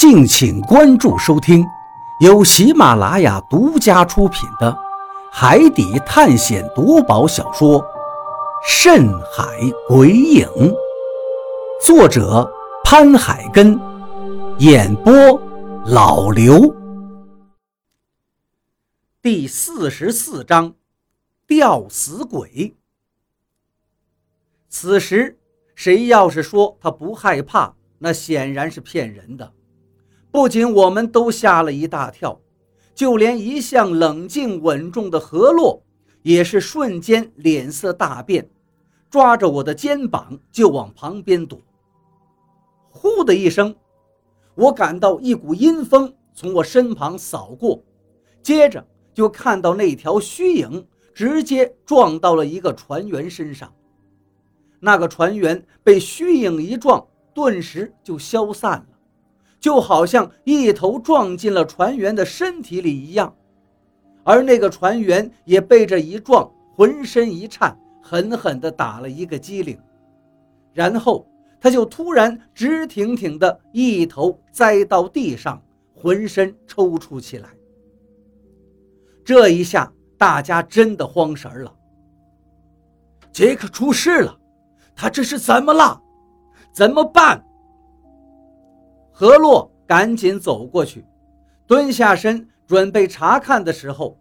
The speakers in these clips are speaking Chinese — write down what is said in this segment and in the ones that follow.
敬请关注收听，由喜马拉雅独家出品的《海底探险夺宝小说》《深海鬼影》，作者潘海根，演播老刘。第四十四章，吊死鬼。此时，谁要是说他不害怕，那显然是骗人的。不仅我们都吓了一大跳，就连一向冷静稳重的何洛也是瞬间脸色大变，抓着我的肩膀就往旁边躲。呼的一声，我感到一股阴风从我身旁扫过，接着就看到那条虚影直接撞到了一个船员身上。那个船员被虚影一撞，顿时就消散了。就好像一头撞进了船员的身体里一样，而那个船员也被这一撞，浑身一颤，狠狠地打了一个激灵，然后他就突然直挺挺地一头栽到地上，浑身抽搐起来。这一下，大家真的慌神了。杰克出事了，他这是怎么了？怎么办？何洛赶紧走过去，蹲下身准备查看的时候，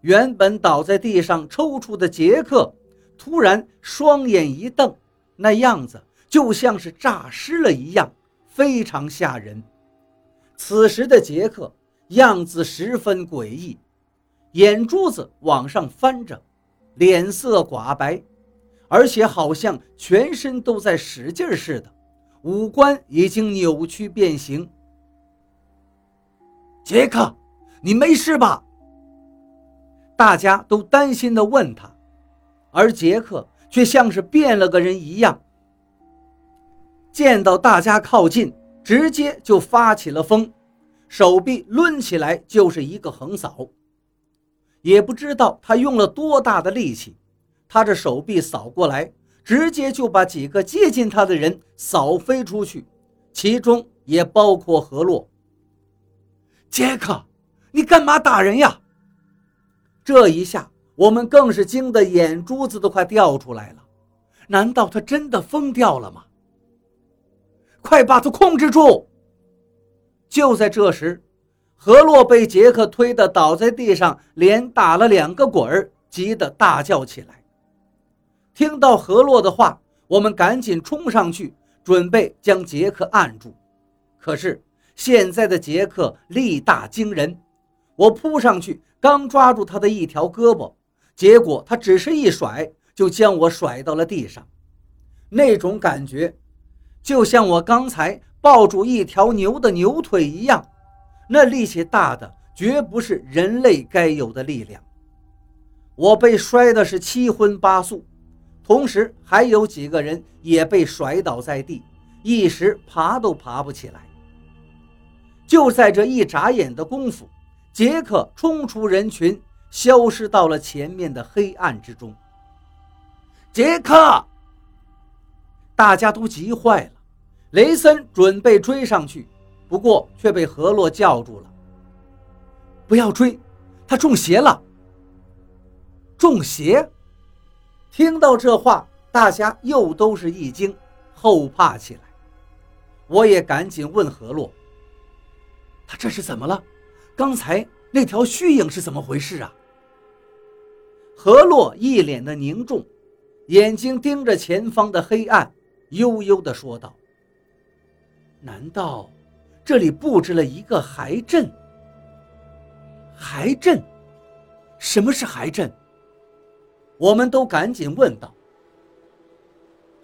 原本倒在地上抽搐的杰克突然双眼一瞪，那样子就像是诈尸了一样，非常吓人。此时的杰克样子十分诡异，眼珠子往上翻着，脸色寡白，而且好像全身都在使劲似的。五官已经扭曲变形。杰克，你没事吧？大家都担心地问他，而杰克却像是变了个人一样。见到大家靠近，直接就发起了疯，手臂抡起来就是一个横扫。也不知道他用了多大的力气，他这手臂扫过来。直接就把几个接近他的人扫飞出去，其中也包括何洛。杰克，你干嘛打人呀？这一下，我们更是惊得眼珠子都快掉出来了。难道他真的疯掉了吗？快把他控制住！就在这时，何洛被杰克推得倒在地上，连打了两个滚儿，急得大叫起来。听到何洛的话，我们赶紧冲上去，准备将杰克按住。可是现在的杰克力大惊人，我扑上去，刚抓住他的一条胳膊，结果他只是一甩，就将我甩到了地上。那种感觉，就像我刚才抱住一条牛的牛腿一样，那力气大的绝不是人类该有的力量。我被摔的是七荤八素。同时，还有几个人也被甩倒在地，一时爬都爬不起来。就在这一眨眼的功夫，杰克冲出人群，消失到了前面的黑暗之中。杰克，大家都急坏了。雷森准备追上去，不过却被何洛叫住了：“不要追，他中邪了。”中邪。听到这话，大家又都是一惊，后怕起来。我也赶紧问何洛：“他这是怎么了？刚才那条虚影是怎么回事啊？”何洛一脸的凝重，眼睛盯着前方的黑暗，悠悠地说道：“难道这里布置了一个骸阵？骸阵？什么是骸阵？”我们都赶紧问道：“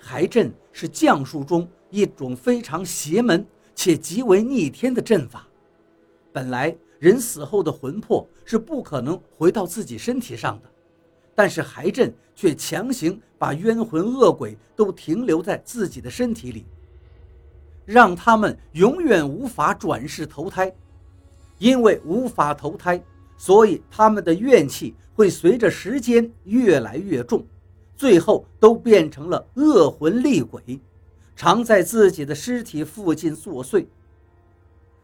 骸阵是降术中一种非常邪门且极为逆天的阵法。本来人死后的魂魄是不可能回到自己身体上的，但是骸阵却强行把冤魂恶鬼都停留在自己的身体里，让他们永远无法转世投胎。因为无法投胎。”所以他们的怨气会随着时间越来越重，最后都变成了恶魂厉鬼，常在自己的尸体附近作祟。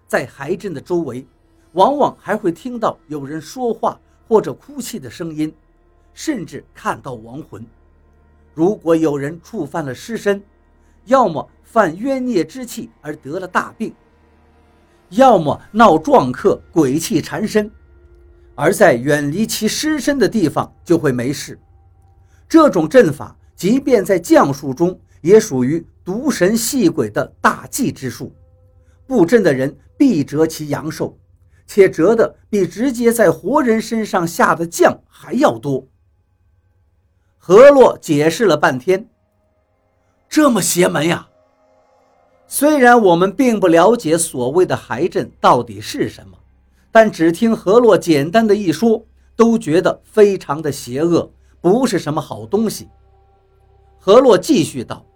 在海镇的周围，往往还会听到有人说话或者哭泣的声音，甚至看到亡魂。如果有人触犯了尸身，要么犯冤孽之气而得了大病，要么闹撞客，鬼气缠身，而在远离其尸身的地方就会没事。这种阵法，即便在将术中，也属于毒神戏鬼的大忌之术。布阵的人必折其阳寿，且折的比直接在活人身上下的降还要多。何洛解释了半天，这么邪门呀！虽然我们并不了解所谓的骸阵到底是什么，但只听何洛简单的一说，都觉得非常的邪恶，不是什么好东西。何洛继续道：“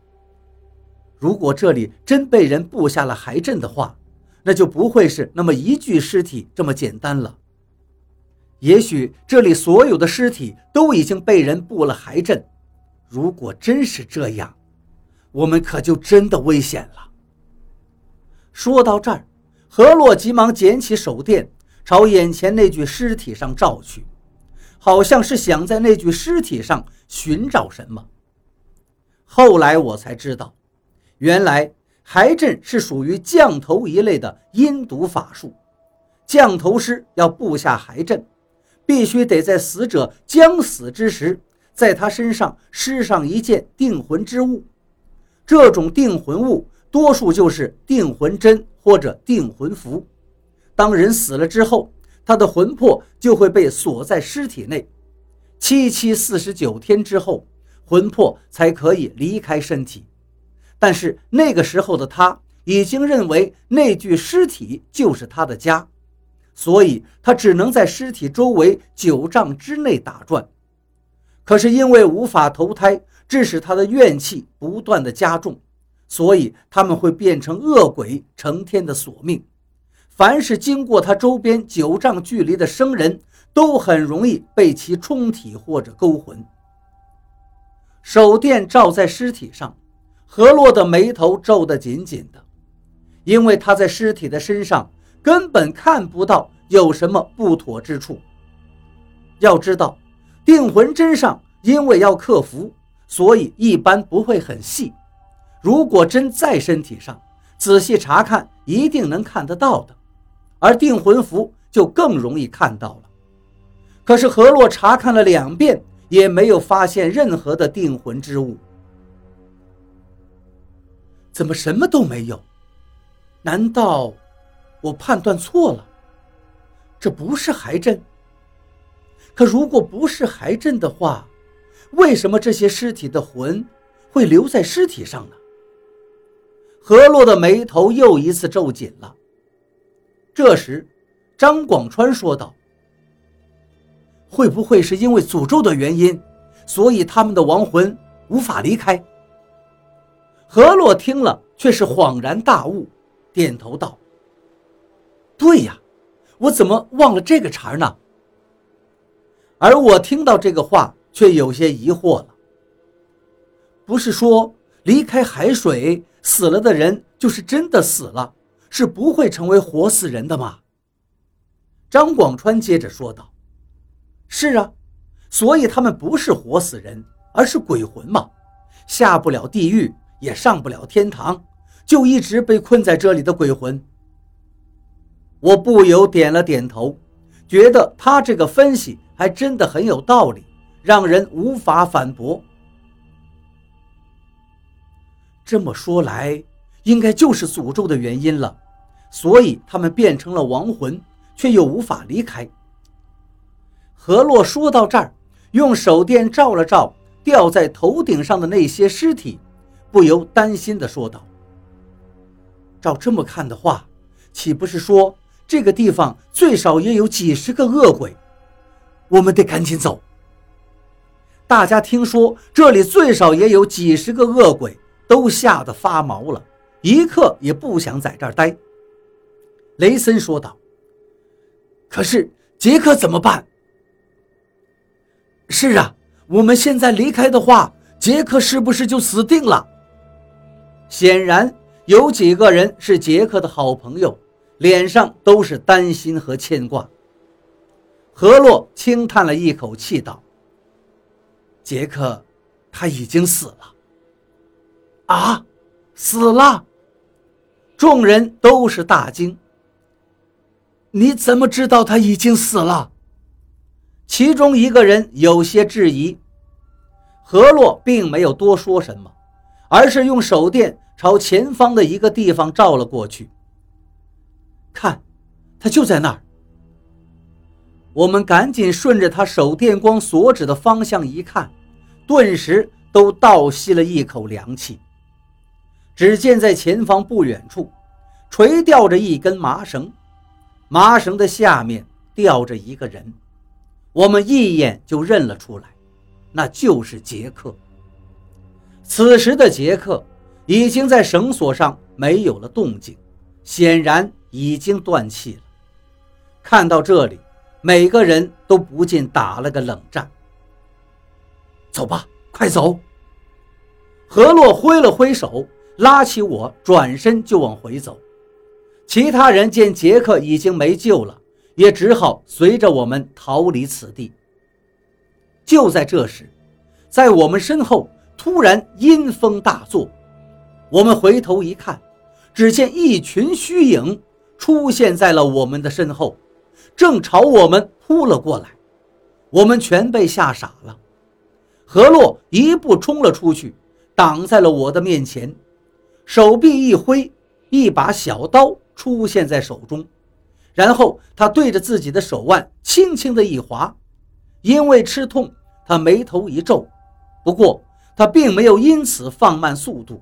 如果这里真被人布下了骸阵的话，那就不会是那么一具尸体这么简单了。也许这里所有的尸体都已经被人布了骸阵。如果真是这样，我们可就真的危险了。”说到这儿，何洛急忙捡起手电，朝眼前那具尸体上照去，好像是想在那具尸体上寻找什么。后来我才知道，原来骸阵是属于降头一类的阴毒法术。降头师要布下骸阵，必须得在死者将死之时，在他身上施上一件定魂之物。这种定魂物。多数就是定魂针或者定魂符。当人死了之后，他的魂魄就会被锁在尸体内，七七四十九天之后，魂魄才可以离开身体。但是那个时候的他已经认为那具尸体就是他的家，所以他只能在尸体周围九丈之内打转。可是因为无法投胎，致使他的怨气不断的加重。所以他们会变成恶鬼，成天的索命。凡是经过他周边九丈距离的生人，都很容易被其冲体或者勾魂。手电照在尸体上，何洛的眉头皱得紧紧的，因为他在尸体的身上根本看不到有什么不妥之处。要知道，定魂针上因为要克服，所以一般不会很细。如果针在身体上，仔细查看一定能看得到的，而定魂符就更容易看到了。可是何洛查看了两遍，也没有发现任何的定魂之物。怎么什么都没有？难道我判断错了？这不是骸阵？可如果不是骸阵的话，为什么这些尸体的魂会留在尸体上呢？何洛的眉头又一次皱紧了。这时，张广川说道：“会不会是因为诅咒的原因，所以他们的亡魂无法离开？”何洛听了，却是恍然大悟，点头道：“对呀，我怎么忘了这个茬呢？”而我听到这个话，却有些疑惑了。不是说离开海水？死了的人就是真的死了，是不会成为活死人的吗？张广川接着说道：“是啊，所以他们不是活死人，而是鬼魂嘛，下不了地狱，也上不了天堂，就一直被困在这里的鬼魂。”我不由点了点头，觉得他这个分析还真的很有道理，让人无法反驳。这么说来，应该就是诅咒的原因了，所以他们变成了亡魂，却又无法离开。何洛说到这儿，用手电照了照吊在头顶上的那些尸体，不由担心地说道：“照这么看的话，岂不是说这个地方最少也有几十个恶鬼？我们得赶紧走。”大家听说这里最少也有几十个恶鬼。都吓得发毛了，一刻也不想在这儿待。雷森说道：“可是杰克怎么办？”“是啊，我们现在离开的话，杰克是不是就死定了？”显然有几个人是杰克的好朋友，脸上都是担心和牵挂。何洛轻叹了一口气道：“杰克，他已经死了。”啊，死了！众人都是大惊。你怎么知道他已经死了？其中一个人有些质疑。何洛并没有多说什么，而是用手电朝前方的一个地方照了过去。看，他就在那儿。我们赶紧顺着他手电光所指的方向一看，顿时都倒吸了一口凉气。只见在前方不远处，垂吊着一根麻绳，麻绳的下面吊着一个人，我们一眼就认了出来，那就是杰克。此时的杰克已经在绳索上没有了动静，显然已经断气了。看到这里。每个人都不禁打了个冷战。走吧，快走！何洛挥了挥手，拉起我，转身就往回走。其他人见杰克已经没救了，也只好随着我们逃离此地。就在这时，在我们身后突然阴风大作，我们回头一看，只见一群虚影出现在了我们的身后。正朝我们扑了过来，我们全被吓傻了。何洛一步冲了出去，挡在了我的面前，手臂一挥，一把小刀出现在手中，然后他对着自己的手腕轻轻的一划，因为吃痛，他眉头一皱，不过他并没有因此放慢速度。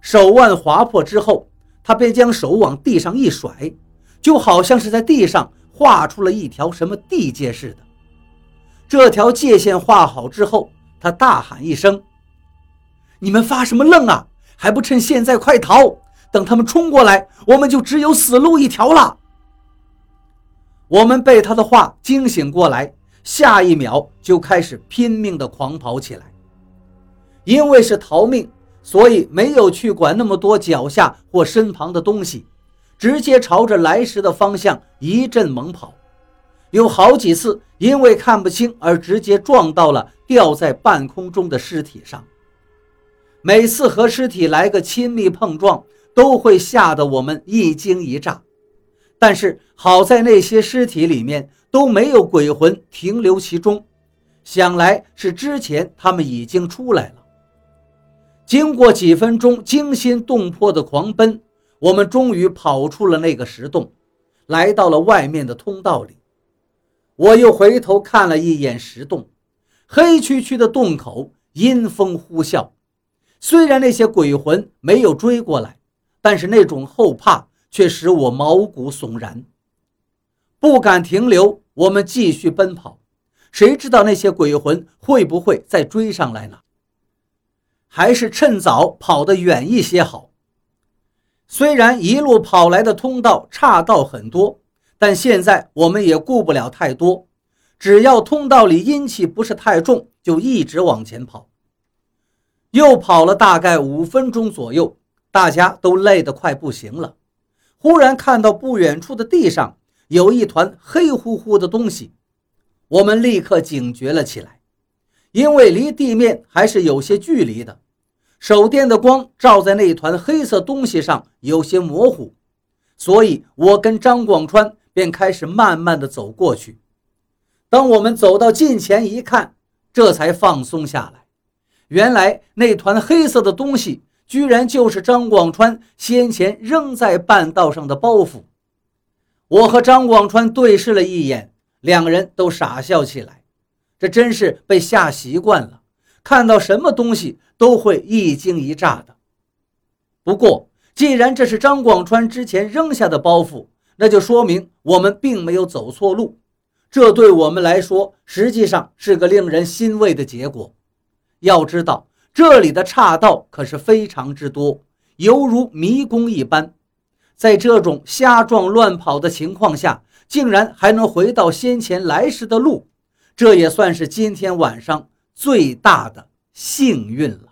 手腕划破之后，他便将手往地上一甩，就好像是在地上。画出了一条什么地界似的，这条界线画好之后，他大喊一声：“你们发什么愣啊？还不趁现在快逃！等他们冲过来，我们就只有死路一条了。”我们被他的话惊醒过来，下一秒就开始拼命的狂跑起来。因为是逃命，所以没有去管那么多脚下或身旁的东西。直接朝着来时的方向一阵猛跑，有好几次因为看不清而直接撞到了吊在半空中的尸体上。每次和尸体来个亲密碰撞，都会吓得我们一惊一乍。但是好在那些尸体里面都没有鬼魂停留其中，想来是之前他们已经出来了。经过几分钟惊心动魄的狂奔。我们终于跑出了那个石洞，来到了外面的通道里。我又回头看了一眼石洞，黑黢黢的洞口，阴风呼啸。虽然那些鬼魂没有追过来，但是那种后怕却使我毛骨悚然，不敢停留。我们继续奔跑，谁知道那些鬼魂会不会再追上来呢？还是趁早跑得远一些好。虽然一路跑来的通道岔道很多，但现在我们也顾不了太多，只要通道里阴气不是太重，就一直往前跑。又跑了大概五分钟左右，大家都累得快不行了。忽然看到不远处的地上有一团黑乎乎的东西，我们立刻警觉了起来，因为离地面还是有些距离的。手电的光照在那团黑色东西上，有些模糊，所以我跟张广川便开始慢慢的走过去。当我们走到近前一看，这才放松下来。原来那团黑色的东西，居然就是张广川先前扔在半道上的包袱。我和张广川对视了一眼，两人都傻笑起来。这真是被吓习惯了。看到什么东西都会一惊一乍的。不过，既然这是张广川之前扔下的包袱，那就说明我们并没有走错路。这对我们来说，实际上是个令人欣慰的结果。要知道，这里的岔道可是非常之多，犹如迷宫一般。在这种瞎撞乱跑的情况下，竟然还能回到先前来时的路，这也算是今天晚上。最大的幸运了。